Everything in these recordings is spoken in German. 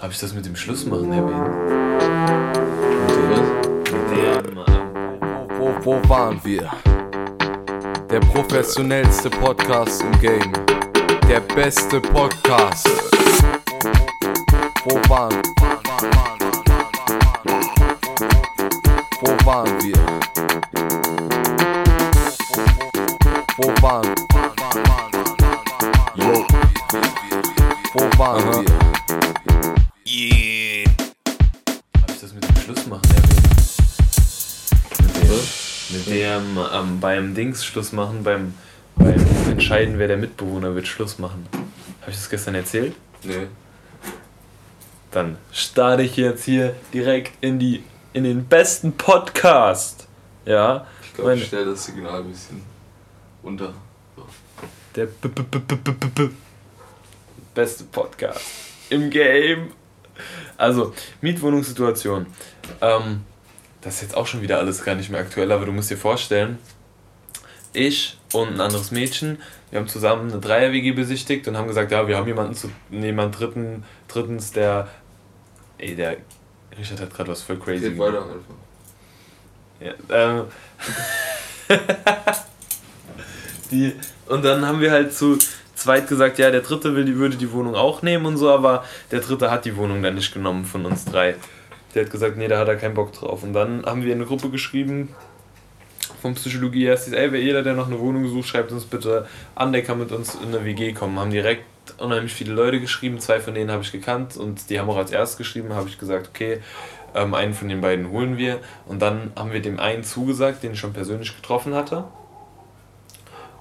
Habe ich das mit dem Schlussmachen erwähnt? Wo, wo, wo waren wir? Der professionellste Podcast im Game. Der beste Podcast. Wo waren Wo waren wir? Wo waren. Wo waren Aha. wir? Beim Dings Schluss machen, beim, beim Entscheiden, wer der Mitbewohner wird, Schluss machen. Habe ich das gestern erzählt? Nee. Dann starte ich jetzt hier direkt in die in den besten Podcast. Ja. Ich glaube, ich stelle das Signal ein bisschen unter. So. Der -b -b -b beste Podcast im Game. Also, Mietwohnungssituation. Ähm, das ist jetzt auch schon wieder alles gar nicht mehr aktuell, aber du musst dir vorstellen, ich und ein anderes Mädchen, wir haben zusammen eine Dreier-WG besichtigt und haben gesagt, ja, wir haben jemanden zu, jemanden dritten, drittens, der, ey, der, Richard hat gerade was voll crazy Geht weiter einfach. ja, ähm, die, und dann haben wir halt zu zweit gesagt, ja, der dritte will, die würde die Wohnung auch nehmen und so, aber der dritte hat die Wohnung dann nicht genommen von uns drei. Der hat gesagt, nee, da hat er keinen Bock drauf. Und dann haben wir in eine Gruppe geschrieben, von Psychologie erst, ey, wer jeder, der noch eine Wohnung sucht, schreibt uns bitte an, der kann mit uns in eine WG kommen. Haben direkt unheimlich viele Leute geschrieben, zwei von denen habe ich gekannt und die haben auch als erstes geschrieben, habe ich gesagt, okay, ähm, einen von den beiden holen wir. Und dann haben wir dem einen zugesagt, den ich schon persönlich getroffen hatte.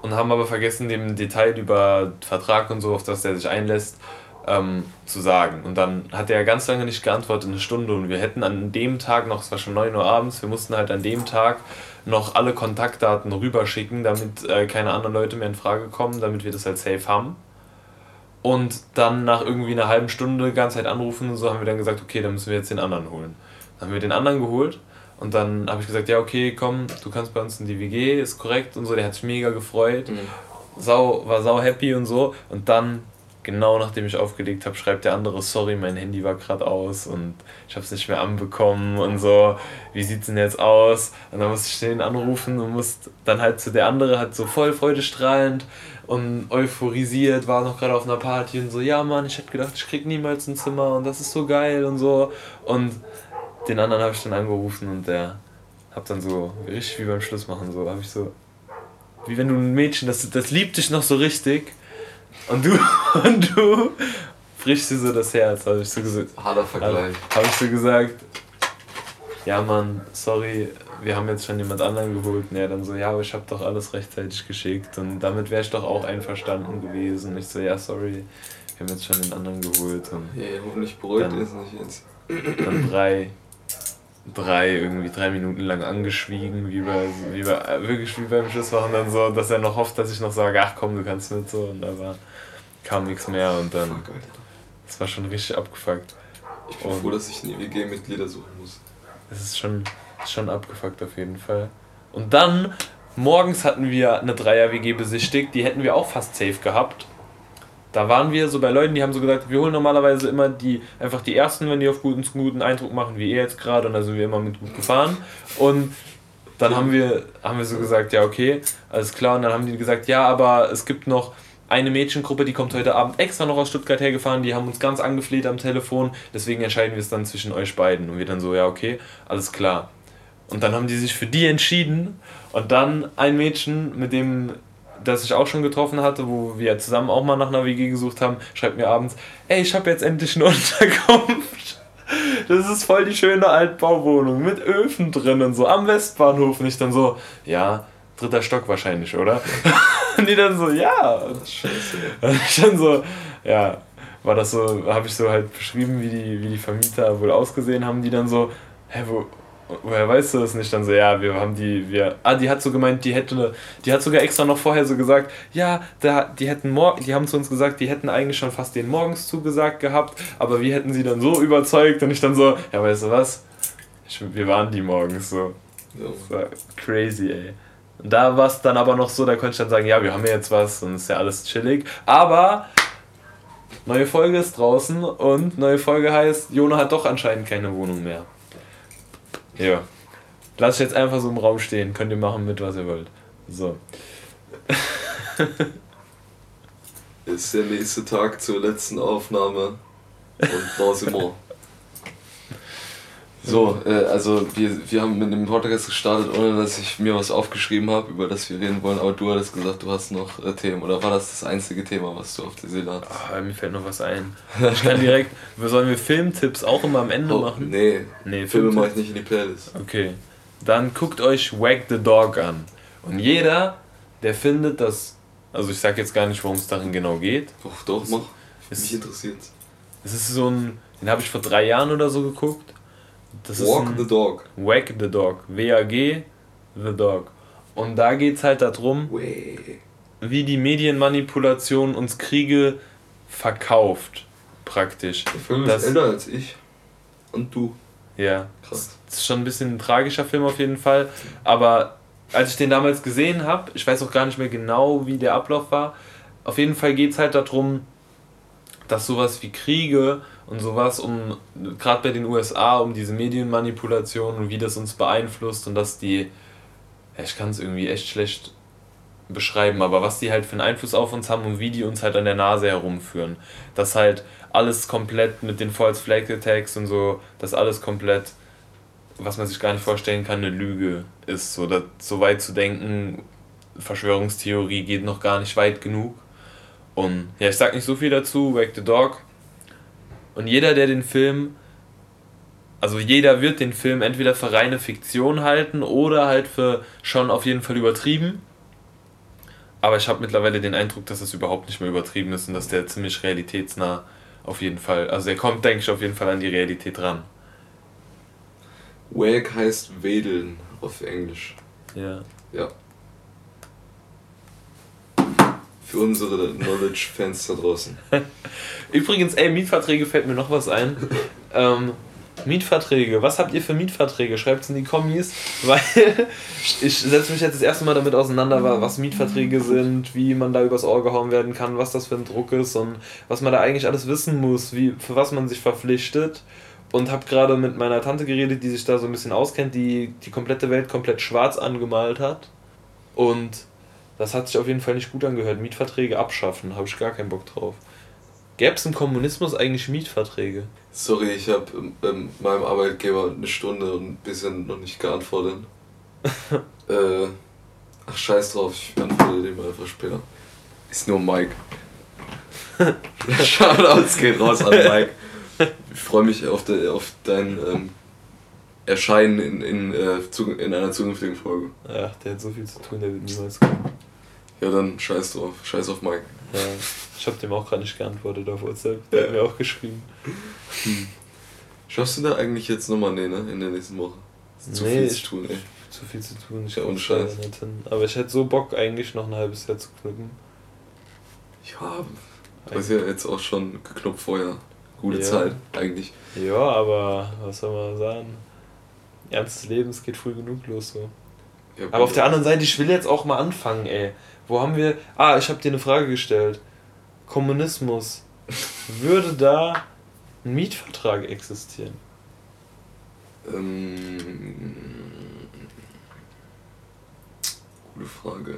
Und haben aber vergessen, dem Detail über Vertrag und so, auf das der sich einlässt, ähm, zu sagen. Und dann hat er ganz lange nicht geantwortet, eine Stunde. Und wir hätten an dem Tag noch, es war schon 9 Uhr abends, wir mussten halt an dem Tag noch alle Kontaktdaten rüberschicken, damit äh, keine anderen Leute mehr in Frage kommen, damit wir das halt safe haben. Und dann nach irgendwie einer halben Stunde die ganze Zeit anrufen und so haben wir dann gesagt, okay, dann müssen wir jetzt den anderen holen. Dann haben wir den anderen geholt und dann habe ich gesagt, ja okay, komm, du kannst bei uns in die WG, ist korrekt und so. Der hat sich mega gefreut, sau, war sau happy und so. Und dann, genau nachdem ich aufgelegt habe, schreibt der andere, sorry, mein Handy war gerade aus und ich habe es nicht mehr anbekommen und so. Wie sieht's denn jetzt aus? Und dann musste ich den anrufen und musste dann halt zu der andere, hat so voll freudestrahlend und euphorisiert, war noch gerade auf einer Party und so, ja Mann, ich hätte gedacht, ich krieg niemals ein Zimmer und das ist so geil und so. Und den anderen habe ich dann angerufen und der hab dann so, richtig wie beim Schluss machen, so, habe ich so, wie wenn du ein Mädchen, das, das liebt dich noch so richtig und du, und du brichst dir so das Herz, habe ich so gesagt. Harter Vergleich. Habe ich so gesagt, ja Mann, sorry, wir haben jetzt schon jemand anderen geholt. Und er dann so, ja, aber ich habe doch alles rechtzeitig geschickt und damit wäre ich doch auch einverstanden gewesen. Und ich so, ja, sorry, wir haben jetzt schon den anderen geholt. Und Hey, hoffentlich ihr es nicht jetzt. dann drei, drei, irgendwie drei Minuten lang angeschwiegen, wie bei, wie bei, wirklich wie beim Schuss war. Und dann so, dass er noch hofft, dass ich noch sage, ach komm, du kannst mit so. Und da war, kam nichts mehr und dann, das war schon richtig abgefuckt. Ich bin Und- froh, dass ich nie WG-Mitglieder suchen muss. Es ist schon, schon abgefuckt auf jeden Fall. Und dann, morgens hatten wir eine Dreier-WG besichtigt, die hätten wir auch fast safe gehabt. Da waren wir so bei Leuten, die haben so gesagt, wir holen normalerweise immer die, einfach die ersten, wenn die auf guten, guten Eindruck machen, wie ihr jetzt gerade, und da sind wir immer mit gut gefahren. Und dann haben wir, haben wir so gesagt, ja, okay, alles klar. Und dann haben die gesagt, ja, aber es gibt noch eine Mädchengruppe, die kommt heute Abend extra noch aus Stuttgart hergefahren, die haben uns ganz angefleht am Telefon, deswegen entscheiden wir es dann zwischen euch beiden. Und wir dann so, ja, okay, alles klar. Und dann haben die sich für die entschieden und dann ein Mädchen, mit dem das ich auch schon getroffen hatte, wo wir zusammen auch mal nach einer WG gesucht haben, schreibt mir abends, ey, ich habe jetzt endlich eine Unterkunft. Das ist voll die schöne Altbauwohnung mit Öfen drin und so am Westbahnhof. Und ich dann so, ja, dritter Stock wahrscheinlich, oder? Und die dann so, ja. Scheiße. Und ich dann so, ja, war das so, habe ich so halt beschrieben, wie die, wie die Vermieter wohl ausgesehen haben, die dann so, hä, wo, woher weißt du das nicht? Dann so, ja, wir haben die, wir, ah, die hat so gemeint, die hätte, die hat sogar extra noch vorher so gesagt, ja, da, die hätten morgen, die haben zu uns gesagt, die hätten eigentlich schon fast den morgens zugesagt gehabt, aber wir hätten sie dann so überzeugt und ich dann so, ja, weißt du was? Ich, wir waren die morgens so. Das war crazy, ey. Und da war es dann aber noch so, da konnte ich dann sagen, ja, wir haben ja jetzt was und ist ja alles chillig. Aber Neue Folge ist draußen und neue Folge heißt, Jona hat doch anscheinend keine Wohnung mehr. Ja. Lass ich jetzt einfach so im Raum stehen. Könnt ihr machen mit, was ihr wollt. So. Ist der nächste Tag zur letzten Aufnahme und da sind wir. So, äh, also wir, wir haben mit dem Podcast gestartet, ohne dass ich mir was aufgeschrieben habe, über das wir reden wollen, aber du hattest gesagt, du hast noch äh, Themen. Oder war das das einzige Thema, was du auf der Seele hattest? Ah, mir fällt noch was ein. Ich kann direkt. Sollen wir Filmtipps auch immer am Ende Oh, machen? nee, Nee, Filme mache ich nicht in die Playlist. Okay. Dann guckt euch Wag the Dog an. Und jeder, der findet, dass. Also ich sag jetzt gar nicht, worum es darin genau geht. Doch, doch, mach. Es, Mich interessiert. es ist so ein. Den habe ich vor drei Jahren oder so geguckt. Das Walk the Dog. Wag the Dog. W-A-G The Dog. Und da geht es halt darum, Way. wie die Medienmanipulation uns Kriege verkauft. Praktisch. Der Film Das- ist älter als ich. Und du. Ja. Krass. Das ist schon ein bisschen ein tragischer Film auf jeden Fall. Aber als ich den damals gesehen habe, ich weiß auch gar nicht mehr genau, wie der Ablauf war. Auf jeden Fall geht es halt darum, dass sowas wie Kriege und sowas, um gerade bei den USA, um diese Medienmanipulation und wie das uns beeinflusst und dass die, ich kann es irgendwie echt schlecht beschreiben, aber was die halt für einen Einfluss auf uns haben und wie die uns halt an der Nase herumführen. Dass halt alles komplett mit den False Flag Attacks und so, dass alles komplett, was man sich gar nicht vorstellen kann, eine Lüge ist. So, dass, so weit zu denken, Verschwörungstheorie geht noch gar nicht weit genug. Und ja, ich sag nicht so viel dazu, Wake the Dog. Und jeder, der den Film, also jeder wird den Film entweder für reine Fiktion halten oder halt für schon auf jeden Fall übertrieben. Aber ich habe mittlerweile den Eindruck, dass es überhaupt nicht mehr übertrieben ist und dass der ziemlich realitätsnah auf jeden Fall, also der kommt, denke ich, auf jeden Fall an die Realität ran. Wag heißt wedeln auf Englisch. Ja. Ja. Für unsere Knowledge-Fans da draußen. Übrigens, ey, Mietverträge fällt mir noch was ein. ähm, Mietverträge, was habt ihr für Mietverträge? Schreibt es in die Kommis, weil ich setze mich jetzt das erste Mal damit auseinander, wa- was Mietverträge sind, wie man da übers Ohr gehauen werden kann, was das für ein Druck ist und was man da eigentlich alles wissen muss, wie, für was man sich verpflichtet. Und habe gerade mit meiner Tante geredet, die sich da so ein bisschen auskennt, die die komplette Welt komplett schwarz angemalt hat. Und das hat sich auf jeden Fall nicht gut angehört. Mietverträge abschaffen, habe ich gar keinen Bock drauf. Gäbe es im Kommunismus eigentlich Mietverträge? Sorry, ich habe ähm, meinem Arbeitgeber eine Stunde und ein bisschen noch nicht geantwortet. äh, ach, scheiß drauf, ich antworte dem einfach später. Ist nur Mike. Shoutouts geht raus an Mike. Ich freue mich auf, de, auf dein ähm, Erscheinen in, in, äh, in einer zukünftigen Folge. Ach, der hat so viel zu tun, der wird niemals kommen. Ja, dann scheiß drauf. Scheiß auf Mike. Ja, ich habe dem auch gerade nicht geantwortet auf WhatsApp. Der hat mir auch geschrieben. Schaffst du da eigentlich jetzt nochmal? Nee, ne? In der nächsten Woche. Zu Nee, viel zu tun, ey. Zu viel zu tun, ich Ja, leider Scheiß. nicht hin. Aber ich hätte so Bock, eigentlich noch ein halbes Jahr zu knippen. Ja, du hast ja jetzt auch schon geknupft vorher. Gute Ja. Zeit, eigentlich. Ja, aber was soll man sagen? Ernstes Leben, es geht früh genug los so. Ja, Aber auf der anderen Seite, ich will jetzt auch mal anfangen, ey. Wo haben wir. Ah, ich habe dir eine Frage gestellt. Kommunismus. Würde da ein Mietvertrag existieren? Ähm, gute Frage.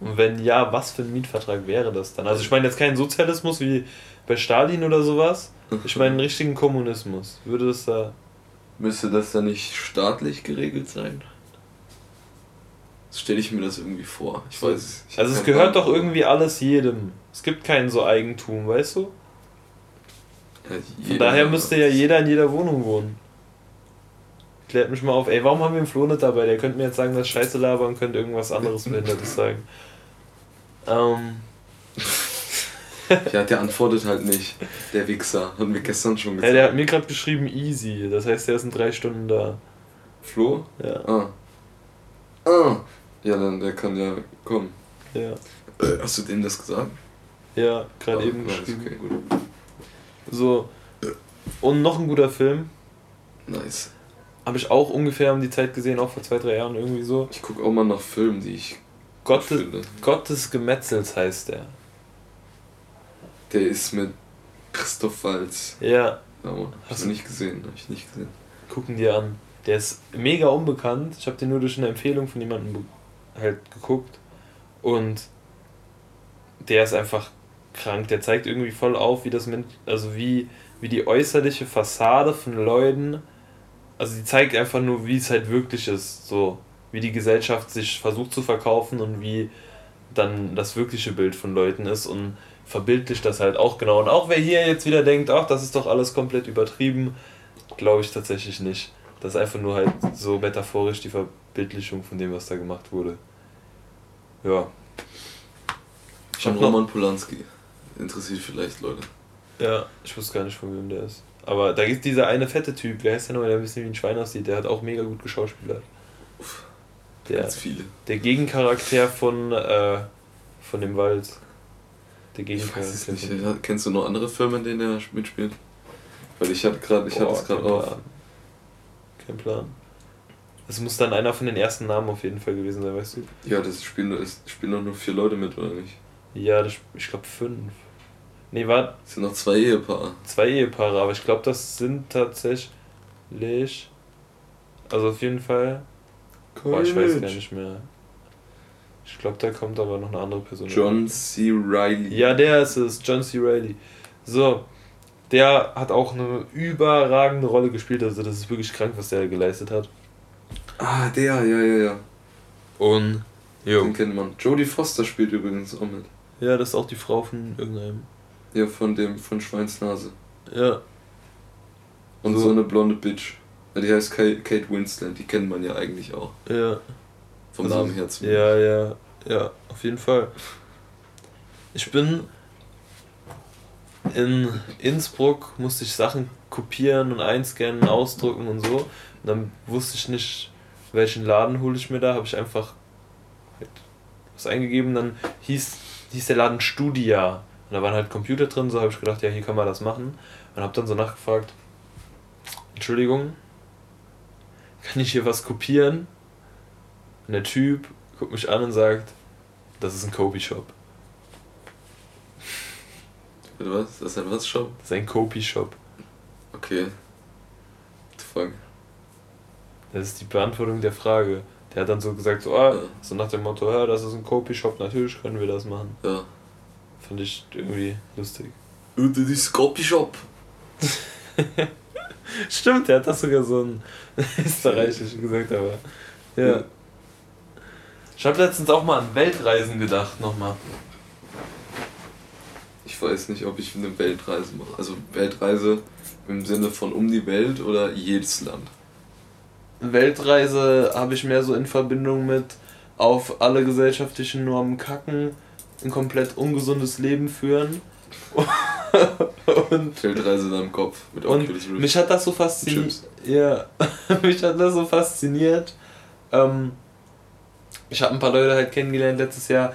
Und wenn ja, was für ein Mietvertrag wäre das dann? Also ich meine jetzt keinen Sozialismus wie bei Stalin oder sowas. Ich meine einen richtigen Kommunismus. Würde das da. Müsste das dann nicht staatlich geregelt sein? Stelle ich mir das irgendwie vor. Ich weiß ich Also es gehört Plan. doch irgendwie alles jedem. Es gibt kein so Eigentum, weißt du? Ja, Von daher müsste ja jeder in jeder Wohnung wohnen. Klärt mich mal auf. Ey, warum haben wir den Flo nicht dabei? Der könnte mir jetzt sagen, dass Scheiße labern und könnte irgendwas anderes Behindertes sagen. Ähm, Ja, der antwortet halt nicht. Der Wichser. Haben wir gestern schon ja, gesagt. der hat mir gerade geschrieben easy. Das heißt, der ist in drei Stunden da. Flo? Ja, Ah. Ah. Ja, dann der kann ja kommen. ja. Äh, hast du dem das gesagt? Ja, gerade Ah, eben nice, geschrieben. Okay, gut. So. Und noch ein guter Film. Nice. Habe ich auch ungefähr um die Zeit gesehen, auch vor zwei, drei Jahren irgendwie so. Ich gucke auch mal nach Filmen, die ich Gott, finde. Gott des Gemetzels heißt der. Der ist mit Christoph Walz. Ja, Mann. Hast du nicht gesehen? Hab ich nicht gesehen. gucken dir an. Der ist mega unbekannt. Ich habe den nur durch eine Empfehlung von jemandem halt geguckt. Und der ist einfach krank. Der zeigt irgendwie voll auf, wie das Men also wie, wie die äußerliche Fassade von Leuten, also die zeigt einfach nur, wie es halt wirklich ist. So, wie die Gesellschaft sich versucht zu verkaufen und wie dann das wirkliche Bild von Leuten ist und verbildlicht das halt auch genau. Und auch wer hier jetzt wieder denkt, ach, das ist doch alles komplett übertrieben, glaube ich tatsächlich nicht. Das ist einfach nur halt so metaphorisch die Verbildlichung von dem, was da gemacht wurde. Ja. Ich Von Roman Polanski. Interessiert vielleicht Leute. ja, ich wusste gar nicht, von wem der ist. Aber da gibt dieser eine fette Typ, wer heißt der nochmal, der ein bisschen wie ein Schwein aussieht, der hat auch mega gut geschauspielert. Der, Ganz viele. der Gegencharakter von, äh, von dem Wald. Der Gegencharakter. nicht. Kennst du noch andere Filme, in denen er mitspielt? Weil ich hatte gerade, ich hatte es gerade auf. Plan. Kein Plan. Es muss dann einer von den ersten Namen auf jeden Fall gewesen sein, weißt du? Ja, das spielen, nur- es spielen noch nur vier Leute mit, oder nicht? Ja, das, ich glaube fünf. Nee, war Es sind noch zwei Ehepaare. zwei Ehepaare, aber ich glaube, das sind tatsächlich. Also auf jeden Fall. Boah, ich weiß gar nicht mehr. Ich glaube, da kommt aber noch eine andere Person. John C. Reilly. Ja, der ist es, John C. Reilly. So, der hat auch eine überragende Rolle gespielt, also das ist wirklich krank, was der geleistet hat. Ah, der, ja, ja, ja. Und, jo. Den kennt man. Jodie Foster spielt übrigens auch mit. Ja, das ist auch die Frau von irgendeinem. Ja, von dem, von Schweinsnase. Ja. Und So. so, eine blonde Bitch. Die heißt Kate, Kate Winslet, die kennt man ja eigentlich auch. Ja. Vom Also, Namen her zumindest. Ja, ja, ja, auf jeden Fall. Ich bin in Innsbruck, musste ich Sachen kopieren und einscannen, ausdrucken und so. Und dann wusste ich nicht, welchen Laden hole ich mir da, habe ich einfach halt was eingegeben. Dann hieß, hieß der Laden Studia. Und da waren halt Computer drin, so habe ich gedacht, ja, hier kann man das machen. Und habe dann so nachgefragt, Entschuldigung, kann ich hier was kopieren? Und der Typ guckt mich an und sagt, das ist ein Kopi-Shop. Was? Das ist ein was Shop? Das ist ein Kopi-Shop. Okay. What the fuck? Das ist die Beantwortung der Frage. Der hat dann so gesagt, so, ah, Ja. so nach dem Motto, ja, das ist ein Kopi-Shop, natürlich können wir das machen. Ja. Fand ich irgendwie lustig. Und das ist Copy Shop. Stimmt, der hat das sogar so ein österreichisch gesagt, aber. Ja. Ich habe letztens auch mal an Weltreisen gedacht, nochmal. Ich weiß nicht, ob ich eine Weltreise mache. Also Weltreise im Sinne von um die Welt oder jedes Land. Weltreise habe ich mehr so in Verbindung mit auf alle gesellschaftlichen Normen kacken, ein komplett ungesundes Leben führen. und Weltreise in deinem Kopf mit und mich hat das so fasziniert. Ja, mich hat das so fasziniert. Ähm, ich habe ein paar Leute halt kennengelernt letztes Jahr,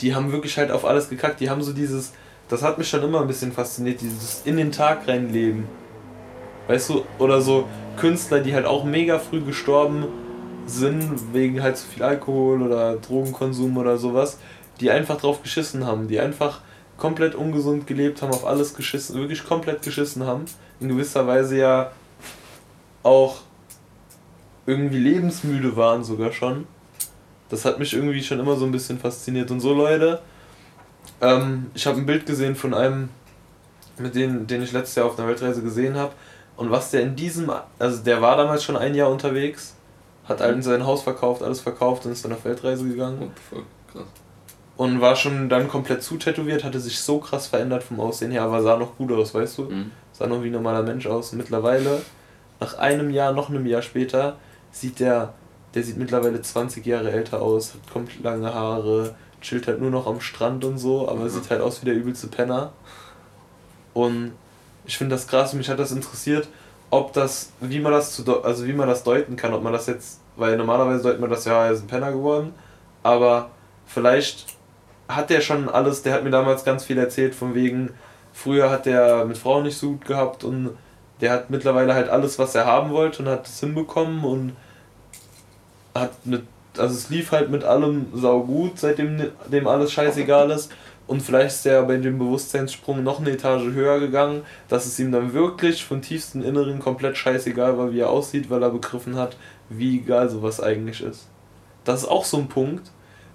die haben wirklich halt auf alles gekackt. Die haben so dieses, das hat mich schon immer ein bisschen fasziniert, dieses in den Tag reinleben. Weißt du, oder so Künstler, die halt auch mega früh gestorben sind, wegen halt zu viel Alkohol oder Drogenkonsum oder sowas, die einfach drauf geschissen haben, die einfach komplett ungesund gelebt haben, auf alles geschissen, wirklich komplett geschissen haben, in gewisser Weise ja auch irgendwie lebensmüde waren sogar schon. Das hat mich irgendwie schon immer so ein bisschen fasziniert. Und so Leute, ähm, ich habe ein Bild gesehen von einem, mit dem, den ich letztes Jahr auf einer Weltreise gesehen habe. Und was der in diesem, also der war damals schon ein Jahr unterwegs, hat allen sein Haus verkauft, alles verkauft und ist dann auf Weltreise gegangen. What the fuck? Krass. Und war schon dann komplett zutätowiert, hatte sich so krass verändert vom Aussehen her, aber sah noch gut aus, weißt du? Mhm. sah noch wie ein normaler Mensch aus. Und mittlerweile, nach einem Jahr, noch einem Jahr später, sieht der, der sieht mittlerweile 20 Jahre älter aus, hat komplett lange Haare, chillt halt nur noch am Strand und so, aber Mhm. sieht halt aus wie der übelste Penner. Und ich finde das krass, mich hat das interessiert, ob das, wie man das zu, also wie man das deuten kann, ob man das jetzt, weil normalerweise deutet man das ja, er ist ein Penner geworden, aber vielleicht hat der schon alles, der hat mir damals ganz viel erzählt von wegen, früher hat der mit Frauen nicht so gut gehabt und der hat mittlerweile halt alles, was er haben wollte und hat es hinbekommen und hat mit, also es lief halt mit allem sau gut, seitdem dem alles scheißegal ist und vielleicht ist er bei dem Bewusstseinssprung noch eine Etage höher gegangen, dass es ihm dann wirklich vom tiefsten Inneren komplett scheißegal war, wie er aussieht, weil er begriffen hat, wie egal sowas eigentlich ist. Das ist auch so ein Punkt.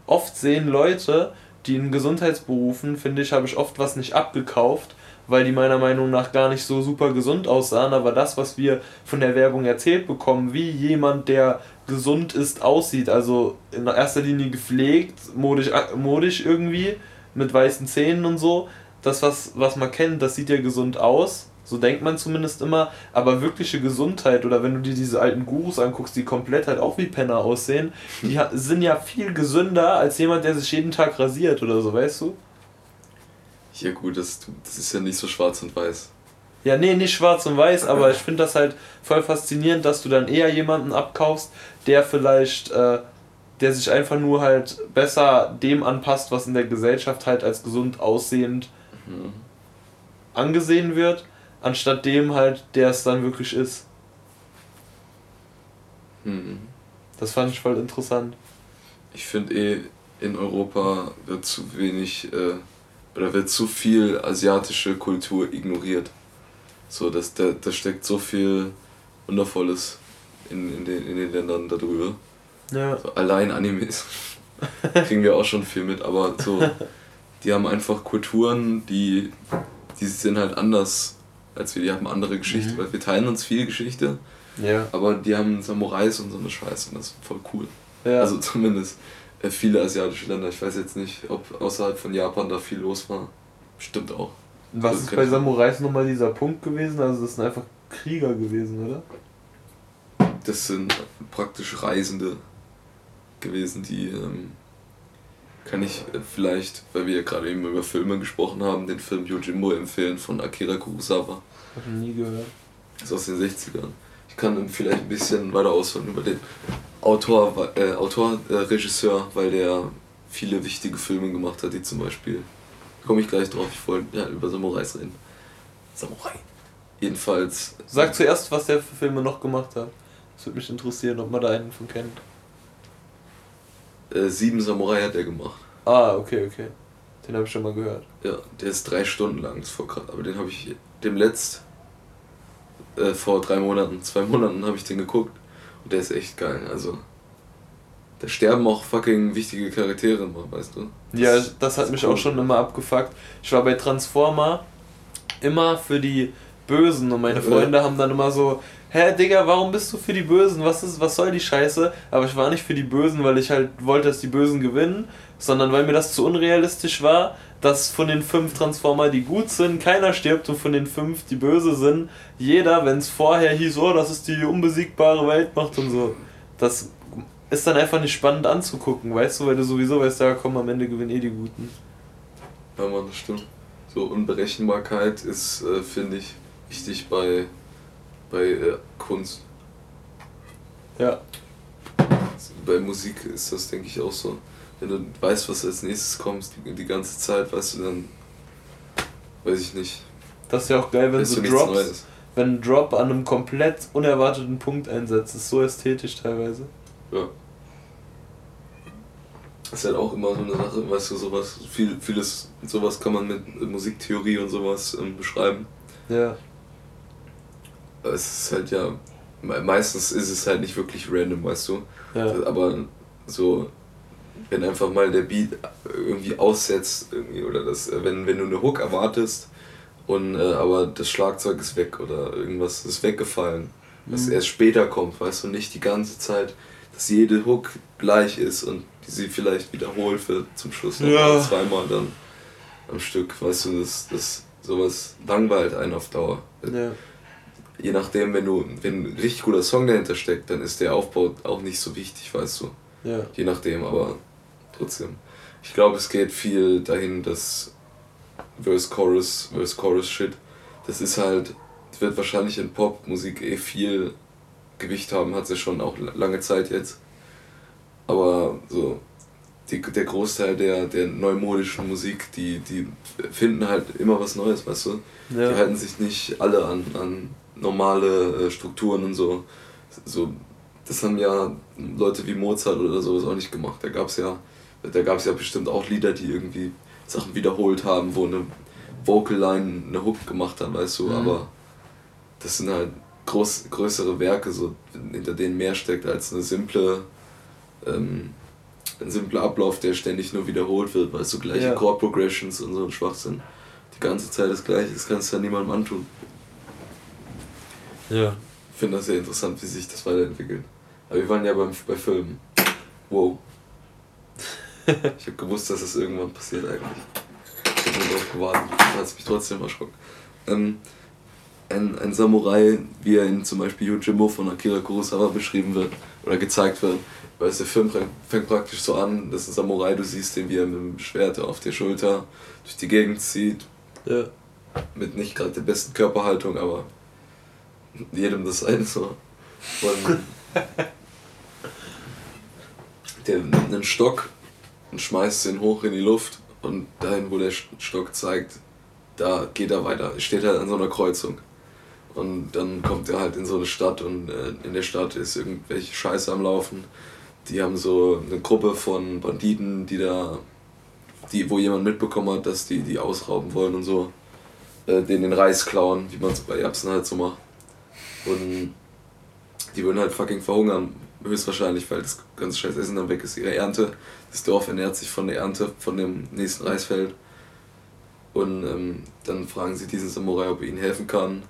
Oft sehen Leute, die in Gesundheitsberufen, finde ich, habe ich oft was nicht abgekauft, weil die meiner Meinung nach gar nicht so super gesund aussahen, aber das, was wir von der Werbung erzählt bekommen, wie jemand, der gesund ist, aussieht, also in erster Linie gepflegt, modisch, modisch irgendwie, mit weißen Zähnen und so, das, was, was man kennt, das sieht ja gesund aus, so denkt man zumindest immer, aber wirkliche Gesundheit oder wenn du dir diese alten Gurus anguckst, die komplett halt auch wie Penner aussehen, die sind ja viel gesünder als jemand, der sich jeden Tag rasiert oder so, weißt du? Ja gut, das, das ist ja nicht so schwarz und weiß. Ja, nee, nicht schwarz und weiß, aber ich finde das halt voll faszinierend, dass du dann eher jemanden abkaufst, der vielleicht, äh, der sich einfach nur halt besser dem anpasst, was in der Gesellschaft halt als gesund aussehend mhm. angesehen wird, anstatt dem halt, der es dann wirklich ist. Mhm. Das fand ich voll interessant. Ich finde eh, in Europa wird zu wenig äh, oder wird zu viel asiatische Kultur ignoriert. So, dass da, da steckt so viel Wundervolles in, in, den, in den Ländern darüber. Ja. So, allein Animes kriegen wir auch schon viel mit, aber so, die haben einfach Kulturen, die, die sind halt anders als wir, die haben andere Geschichte, mhm. weil wir teilen uns viel Geschichte, ja. aber die haben Samurais und so eine Scheiße und das ist voll cool. Ja. Also zumindest äh, viele asiatische Länder. Ich weiß jetzt nicht, ob außerhalb von Japan da viel los war. Stimmt auch. Was das ist bei Samurais nochmal dieser Punkt gewesen? Also das sind einfach Krieger gewesen, oder? Das sind praktisch Reisende gewesen, die ähm, kann ich äh, vielleicht, weil wir ja gerade eben über Filme gesprochen haben, den Film Yojimbo empfehlen von Akira Kurosawa. Hab ich nie gehört. Ist aus den 60ern. Ich kann vielleicht ein bisschen weiter ausholen über den Autor, äh, Autor äh, Regisseur, weil der viele wichtige Filme gemacht hat, die zum Beispiel, komme ich gleich drauf, ich wollte ja, über Samurais reden. Samurai. Jedenfalls. Sag zuerst, was der für Filme noch gemacht hat. Das würde mich interessieren, ob man da einen von kennt. Äh, Sieben Samurai hat er gemacht. Ah, okay, okay. Den habe ich schon mal gehört. Ja, der ist drei Stunden lang, das vor aber den habe ich dem letzt äh, vor drei Monaten, zwei Monaten habe ich den geguckt und der ist echt geil. Also da sterben auch fucking wichtige Charaktere, weißt du? Ja, das, das hat mich cool. auch schon immer abgefuckt. Ich war bei Transformer immer für die Bösen und meine Freunde haben dann immer so, hä Digga, warum bist du für die Bösen? Was ist, was soll die Scheiße? Aber ich war nicht für die Bösen, weil ich halt wollte, dass die Bösen gewinnen, sondern weil mir das zu unrealistisch war, dass von den fünf Transformer, die gut sind, keiner stirbt und von den fünf, die böse sind, jeder, wenn es vorher hieß, oh, das ist die unbesiegbare Weltmacht und so. Das ist dann einfach nicht spannend anzugucken, weißt du, weil du sowieso weißt, ja komm, am Ende gewinnen eh die Guten. Ja, man, das stimmt. So Unberechenbarkeit ist, äh, finde ich, wichtig bei, bei äh, Kunst. Ja. Bei Musik ist das, denke ich, auch so wenn du weißt, was als nächstes kommt, die, ganze Zeit, weißt du, dann weiß ich nicht. Das ist ja auch geil, wenn du Drops, wenn ein Drop an einem komplett unerwarteten Punkt einsetzt. Ist so ästhetisch teilweise. Ja. Das ist halt auch immer so eine Sache, weißt du, sowas, viel, vieles, sowas kann man mit Musiktheorie und sowas ähm, beschreiben. Ja. Es ist halt ja, meistens ist es halt nicht wirklich random, weißt du. Ja. Aber so wenn einfach mal der Beat irgendwie aussetzt irgendwie, oder das, wenn, wenn du eine Hook erwartest und äh, aber das Schlagzeug ist weg oder irgendwas ist weggefallen, mhm. dass erst später kommt, weißt du, nicht die ganze Zeit, dass jede Hook gleich ist und die sie vielleicht wiederholt wird zum Schluss noch ja. zweimal dann am Stück, weißt du, das, das sowas langweilt einen auf Dauer. Ja. Je nachdem, wenn du, wenn ein richtig guter Song dahinter steckt, dann ist der Aufbau auch nicht so wichtig, weißt du. Ja. Je nachdem, aber trotzdem. Ich glaube, es geht viel dahin, dass Verse Chorus, Verse Chorus Shit, das ist halt, wird wahrscheinlich in Popmusik eh viel Gewicht haben, hat sie schon auch lange Zeit jetzt. Aber so, die, der Großteil der, der neumodischen Musik, die, die finden halt immer was Neues, weißt du? Ja. Die halten sich nicht alle an, an normale äh, Strukturen und so. so. Das haben ja Leute wie Mozart oder sowas auch nicht gemacht. Da gab es ja da ja bestimmt auch Lieder, die irgendwie Sachen wiederholt haben, wo eine Vocal Line eine Hook gemacht hat, weißt du, mhm. aber das sind halt groß, größere Werke, so, hinter denen mehr steckt als eine simple, ähm, ein simpler Ablauf, der ständig nur wiederholt wird, weißt du, gleiche ja. Chord Progressions und so ein Schwachsinn. Die ganze Zeit das gleiche, das kannst du ja niemandem antun. Ja. Ich finde das sehr interessant, wie sich das weiterentwickelt. Aber wir waren ja beim, bei Filmen. Wow. ich habe gewusst, dass das irgendwann passiert eigentlich. Ich habe darauf gewartet, da hat mich trotzdem erschrocken. Ähm, ein, ein Samurai, wie er in zum Beispiel Yojimbo von Akira Kurosawa beschrieben wird oder gezeigt wird, weil der Film fängt praktisch so an, dass ein Samurai, du siehst den, wie er mit dem Schwert auf der Schulter durch die Gegend zieht. Ja. Mit nicht gerade der besten Körperhaltung, aber jedem das eine so. Und der nimmt einen Stock und schmeißt den hoch in die Luft und dahin, wo der Stock zeigt, da geht er weiter. Steht halt an so einer Kreuzung. Und dann kommt er halt in so eine Stadt und äh, in der Stadt ist irgendwelche Scheiße am Laufen. Die haben so eine Gruppe von Banditen, die da, die, wo jemand mitbekommen hat, dass die die ausrauben wollen und so, äh, denen den Reis klauen, wie man es bei Erbsen halt so macht. Und die würden halt fucking verhungern, höchstwahrscheinlich, weil das ganze scheiß Essen dann weg ist. Ihre Ernte, das Dorf ernährt sich von der Ernte von dem nächsten Reisfeld. Und ähm, dann fragen sie diesen Samurai, ob er ihnen helfen kann.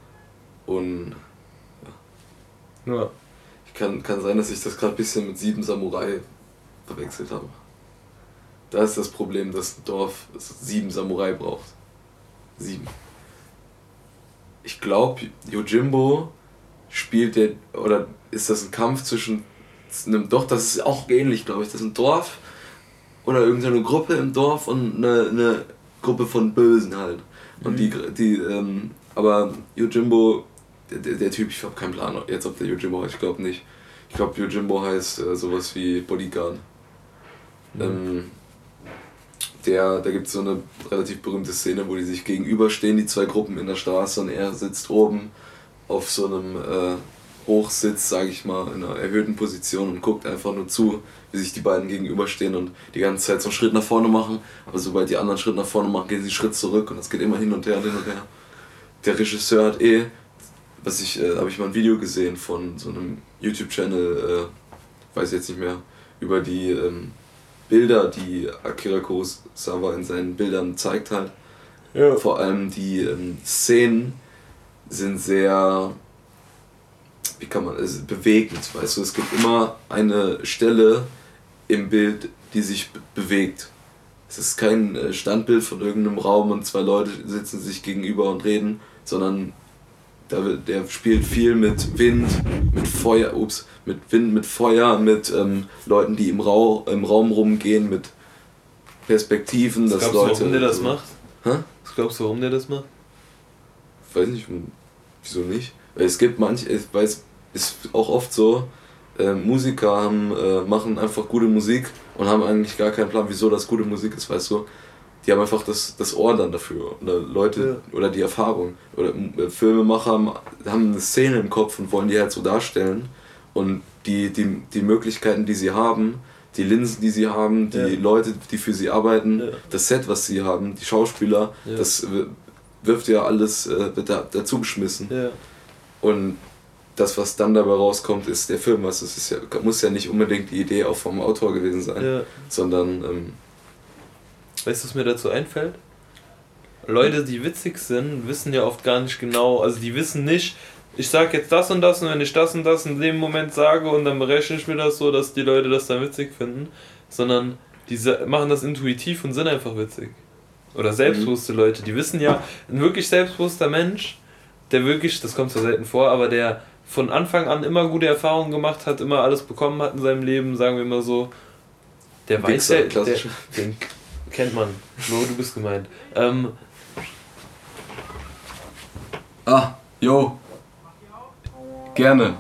Und ja. ja. Ich kann, kann sein, dass ich das gerade ein bisschen mit sieben Samurai verwechselt habe. Da ist das Problem, dass ein Dorf sieben Samurai braucht. Sieben. Ich glaube, Yojimbo spielt der, oder ist das ein Kampf zwischen einem, doch, das ist auch ähnlich, glaube ich, das ist ein Dorf oder irgendeine Gruppe im Dorf und eine, eine Gruppe von Bösen halt. Und mhm. die, die, ähm, aber Yojimbo, der, der, der Typ, ich habe keinen Plan jetzt, ob der Yojimbo heißt, ich glaube nicht. Ich glaube, Yojimbo heißt äh, sowas wie Bodyguard. Mhm. Ähm, der, da gibt es so eine relativ berühmte Szene, wo die sich gegenüberstehen, die zwei Gruppen in der Straße und er sitzt oben auf so einem äh, Hochsitz, sage ich mal, in einer erhöhten Position und guckt einfach nur zu, wie sich die beiden gegenüberstehen und die ganze Zeit so einen Schritt nach vorne machen. Aber sobald die anderen Schritt nach vorne machen, gehen sie einen Schritt zurück und das geht immer hin und her, hin und her. Der Regisseur hat eh, was ich, äh, habe ich mal ein Video gesehen von so einem YouTube-Channel, äh, weiß jetzt nicht mehr, über die ähm, Bilder, die Akira Kurosawa in seinen Bildern zeigt halt. Ja. Vor allem die ähm, Szenen sind sehr wie kann man, es bewegend, weißt du, es gibt immer eine Stelle im Bild, die sich bewegt. Es ist kein äh, Standbild von irgendeinem Raum und zwei Leute sitzen sich gegenüber und reden, sondern der, der spielt viel mit Wind, mit Feuer, ups, mit Wind, mit Feuer, mit ähm, Leuten, die im, Rau, im Raum rumgehen, mit Perspektiven, Was dass Leute. Du, warum der das macht? Hä? Was glaubst du, warum der das macht? Weiß nicht, wieso nicht? Es gibt manche, ich weiß, ist auch oft so, äh, Musiker haben, äh, machen einfach gute Musik und haben eigentlich gar keinen Plan, wieso das gute Musik ist, weißt du. Die haben einfach das, das Ohr dann dafür. Oder Leute ja. oder die Erfahrung. Oder äh, Filmemacher haben, haben eine Szene im Kopf und wollen die halt so darstellen. Und die, die, die Möglichkeiten, die sie haben, die Linsen, die sie haben, die ja. Leute, die für sie arbeiten, ja. das Set, was sie haben, die Schauspieler, das wirft ja alles, äh, wird da, dazu geschmissen. Und das, was dann dabei rauskommt, ist der Film. Also es ist ja, muss ja nicht unbedingt die Idee auch vom Autor gewesen sein, ja. sondern. Ähm, weißt du, was mir dazu einfällt? Leute, die witzig sind, wissen ja oft gar nicht genau, also die wissen nicht, ich sag jetzt das und das und wenn ich das und das in dem Moment sage und dann berechne ich mir das so, dass die Leute das dann witzig finden, sondern die machen das intuitiv und sind einfach witzig. Oder selbstbewusste mhm. Leute, die wissen ja, ein wirklich selbstbewusster Mensch, der wirklich, das kommt so selten vor, aber der von Anfang an immer gute Erfahrungen gemacht hat, immer alles bekommen hat in seinem Leben, sagen wir mal so. Der weiß ja, der, den kennt man. Flo, du bist gemeint. Ähm, ah, jo. Gerne.